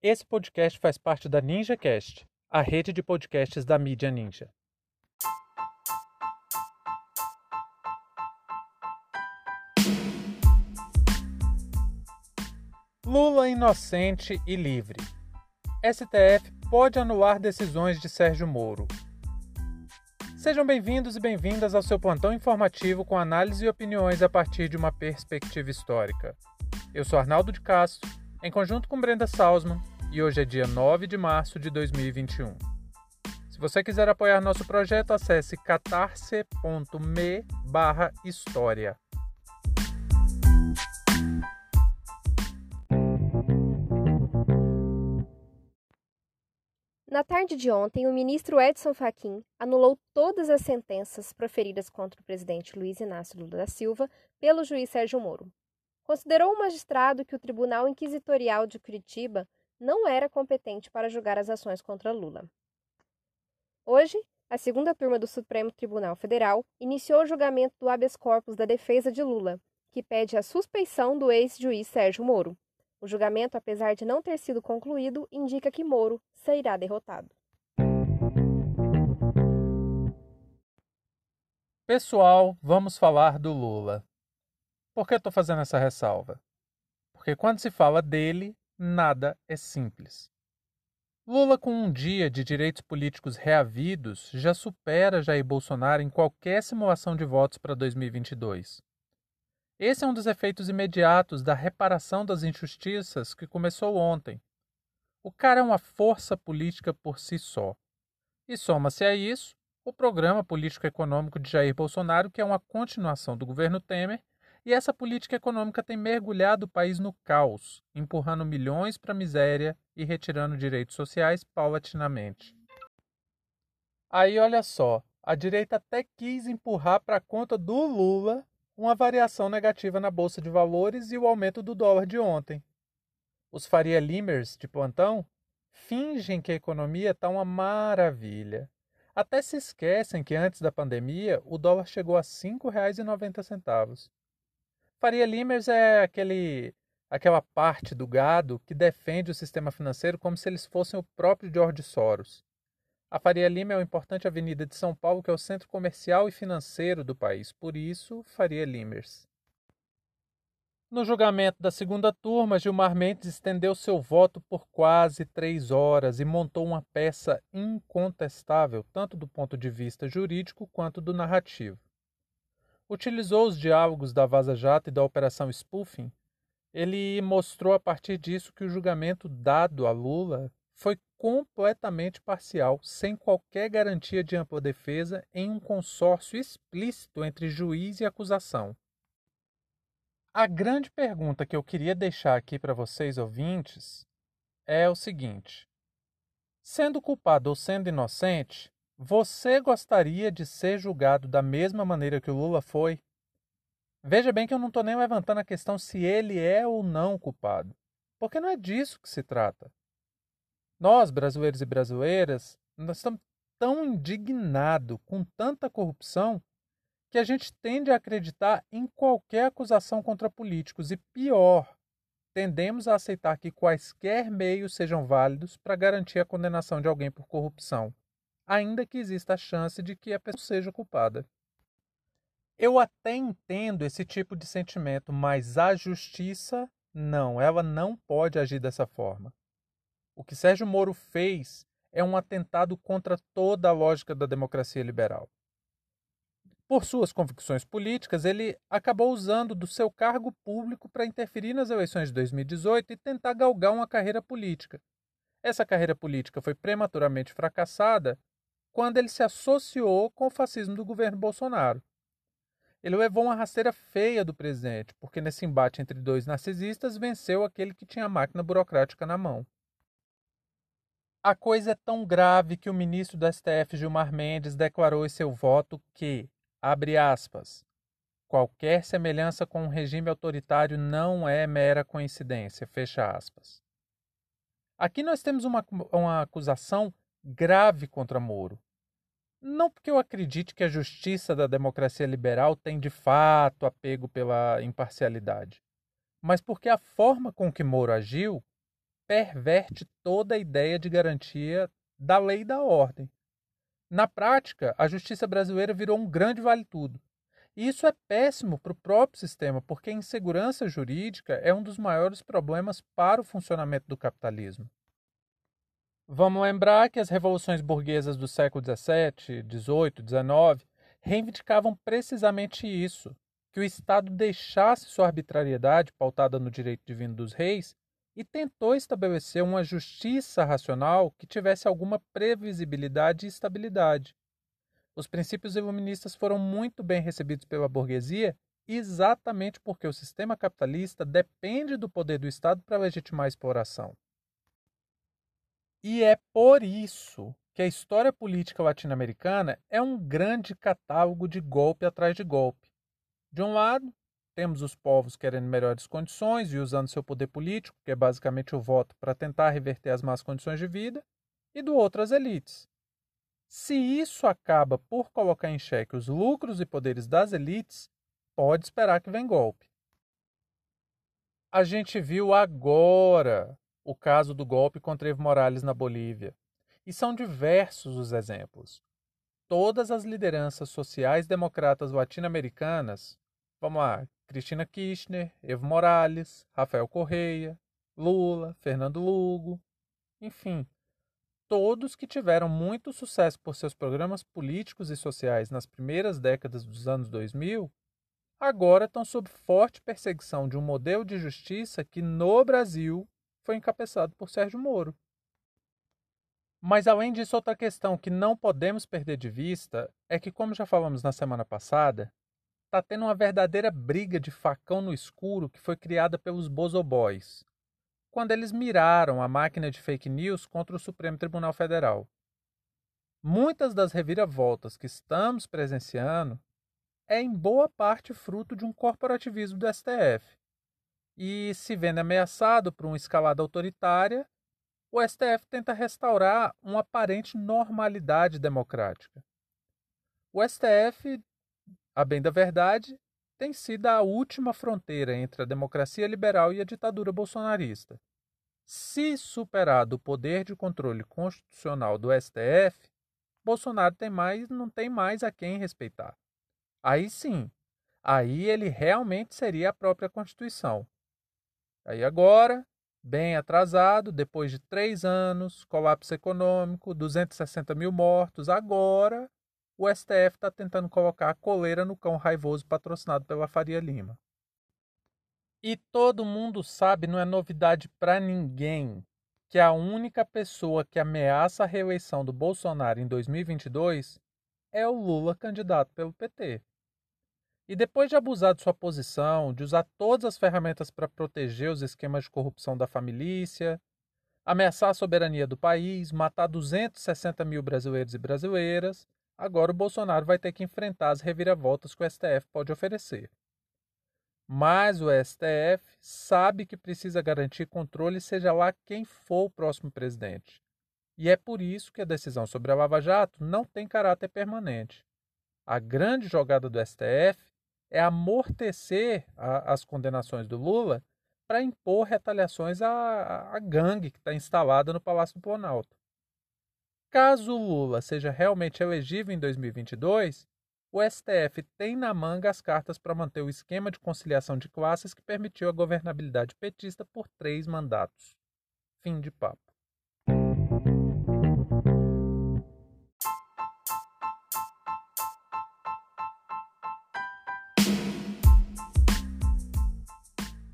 Esse podcast faz parte da NinjaCast, a rede de podcasts da mídia Ninja. Lula inocente e livre. STF pode anular decisões de Sérgio Moro. Sejam bem-vindos e bem-vindas ao seu plantão informativo com análise e opiniões a partir de uma perspectiva histórica. Eu sou Arnaldo de Castro, em conjunto com Brenda Salzman, e hoje é dia 9 de março de 2021. Se você quiser apoiar nosso projeto, acesse catarse.me história. Na tarde de ontem, o ministro Edson Fachin anulou todas as sentenças proferidas contra o presidente Luiz Inácio Lula da Silva pelo juiz Sérgio Moro. Considerou o magistrado que o Tribunal Inquisitorial de Curitiba não era competente para julgar as ações contra Lula. Hoje, a segunda turma do Supremo Tribunal Federal iniciou o julgamento do habeas corpus da defesa de Lula, que pede a suspeição do ex-juiz Sérgio Moro. O julgamento, apesar de não ter sido concluído, indica que Moro sairá derrotado. Pessoal, vamos falar do Lula. Por que estou fazendo essa ressalva? Porque quando se fala dele, nada é simples. Lula, com um dia de direitos políticos reavidos, já supera Jair Bolsonaro em qualquer simulação de votos para 2022. Esse é um dos efeitos imediatos da reparação das injustiças que começou ontem. O cara é uma força política por si só. E soma-se a isso o programa político-econômico de Jair Bolsonaro, que é uma continuação do governo Temer e essa política econômica tem mergulhado o país no caos, empurrando milhões para a miséria e retirando direitos sociais paulatinamente. Aí olha só, a direita até quis empurrar para a conta do Lula uma variação negativa na bolsa de valores e o aumento do dólar de ontem. Os Faria Limers de plantão fingem que a economia está uma maravilha. Até se esquecem que antes da pandemia o dólar chegou a R$ 5,90. Faria Limers é aquele, aquela parte do gado que defende o sistema financeiro como se eles fossem o próprio George Soros. A Faria Lima é uma importante avenida de São Paulo que é o centro comercial e financeiro do país, por isso Faria Limers. No julgamento da segunda turma, Gilmar Mendes estendeu seu voto por quase três horas e montou uma peça incontestável, tanto do ponto de vista jurídico quanto do narrativo utilizou os diálogos da Vaza Jato e da Operação Spoofing, ele mostrou a partir disso que o julgamento dado a Lula foi completamente parcial, sem qualquer garantia de ampla defesa, em um consórcio explícito entre juiz e acusação. A grande pergunta que eu queria deixar aqui para vocês ouvintes é o seguinte: sendo culpado ou sendo inocente, você gostaria de ser julgado da mesma maneira que o Lula foi? Veja bem que eu não estou nem levantando a questão se ele é ou não culpado, porque não é disso que se trata. Nós, brasileiros e brasileiras, nós estamos tão indignados com tanta corrupção que a gente tende a acreditar em qualquer acusação contra políticos e, pior, tendemos a aceitar que quaisquer meios sejam válidos para garantir a condenação de alguém por corrupção ainda que exista a chance de que a pessoa seja culpada. Eu até entendo esse tipo de sentimento, mas a justiça não, ela não pode agir dessa forma. O que Sérgio Moro fez é um atentado contra toda a lógica da democracia liberal. Por suas convicções políticas, ele acabou usando do seu cargo público para interferir nas eleições de 2018 e tentar galgar uma carreira política. Essa carreira política foi prematuramente fracassada quando ele se associou com o fascismo do governo Bolsonaro. Ele levou uma rasteira feia do presidente, porque nesse embate entre dois narcisistas venceu aquele que tinha a máquina burocrática na mão. A coisa é tão grave que o ministro do STF Gilmar Mendes declarou em seu voto que, abre aspas, qualquer semelhança com um regime autoritário não é mera coincidência, fecha aspas. Aqui nós temos uma, uma acusação grave contra Moro. Não porque eu acredite que a justiça da democracia liberal tem de fato apego pela imparcialidade, mas porque a forma com que Moro agiu perverte toda a ideia de garantia da lei e da ordem. Na prática, a justiça brasileira virou um grande vale-tudo. E isso é péssimo para o próprio sistema, porque a insegurança jurídica é um dos maiores problemas para o funcionamento do capitalismo. Vamos lembrar que as revoluções burguesas do século XVII, XVIII, XIX reivindicavam precisamente isso: que o Estado deixasse sua arbitrariedade pautada no direito divino dos reis e tentou estabelecer uma justiça racional que tivesse alguma previsibilidade e estabilidade. Os princípios iluministas foram muito bem recebidos pela burguesia exatamente porque o sistema capitalista depende do poder do Estado para legitimar a exploração. E é por isso que a história política latino-americana é um grande catálogo de golpe atrás de golpe. De um lado, temos os povos querendo melhores condições e usando seu poder político, que é basicamente o voto, para tentar reverter as más condições de vida, e do outro as elites. Se isso acaba por colocar em xeque os lucros e poderes das elites, pode esperar que vem golpe. A gente viu agora o caso do golpe contra Evo Morales na Bolívia. E são diversos os exemplos. Todas as lideranças sociais democratas latino-americanas, vamos lá, Cristina Kirchner, Evo Morales, Rafael Correia, Lula, Fernando Lugo, enfim, todos que tiveram muito sucesso por seus programas políticos e sociais nas primeiras décadas dos anos 2000, agora estão sob forte perseguição de um modelo de justiça que no Brasil foi encabeçado por Sérgio Moro. Mas além disso, outra questão que não podemos perder de vista é que, como já falamos na semana passada, está tendo uma verdadeira briga de facão no escuro que foi criada pelos Bozoboys, quando eles miraram a máquina de fake news contra o Supremo Tribunal Federal. Muitas das reviravoltas que estamos presenciando é em boa parte fruto de um corporativismo do STF. E se vendo ameaçado por uma escalada autoritária, o STF tenta restaurar uma aparente normalidade democrática. O STF a bem da verdade, tem sido a última fronteira entre a democracia liberal e a ditadura bolsonarista. Se superado o poder de controle constitucional do STF, Bolsonaro tem mais, não tem mais a quem respeitar. Aí sim, aí ele realmente seria a própria Constituição. Aí agora, bem atrasado, depois de três anos, colapso econômico, 260 mil mortos, agora o STF está tentando colocar a coleira no cão raivoso patrocinado pela Faria Lima. E todo mundo sabe, não é novidade para ninguém, que a única pessoa que ameaça a reeleição do Bolsonaro em 2022 é o Lula candidato pelo PT. E depois de abusar de sua posição, de usar todas as ferramentas para proteger os esquemas de corrupção da família, ameaçar a soberania do país, matar 260 mil brasileiros e brasileiras, Agora o Bolsonaro vai ter que enfrentar as reviravoltas que o STF pode oferecer. Mas o STF sabe que precisa garantir controle, seja lá quem for o próximo presidente. E é por isso que a decisão sobre a Lava Jato não tem caráter permanente. A grande jogada do STF é amortecer a, as condenações do Lula para impor retaliações à, à gangue que está instalada no Palácio do Planalto. Caso Lula seja realmente elegível em 2022, o STF tem na manga as cartas para manter o esquema de conciliação de classes que permitiu a governabilidade petista por três mandatos. Fim de papo.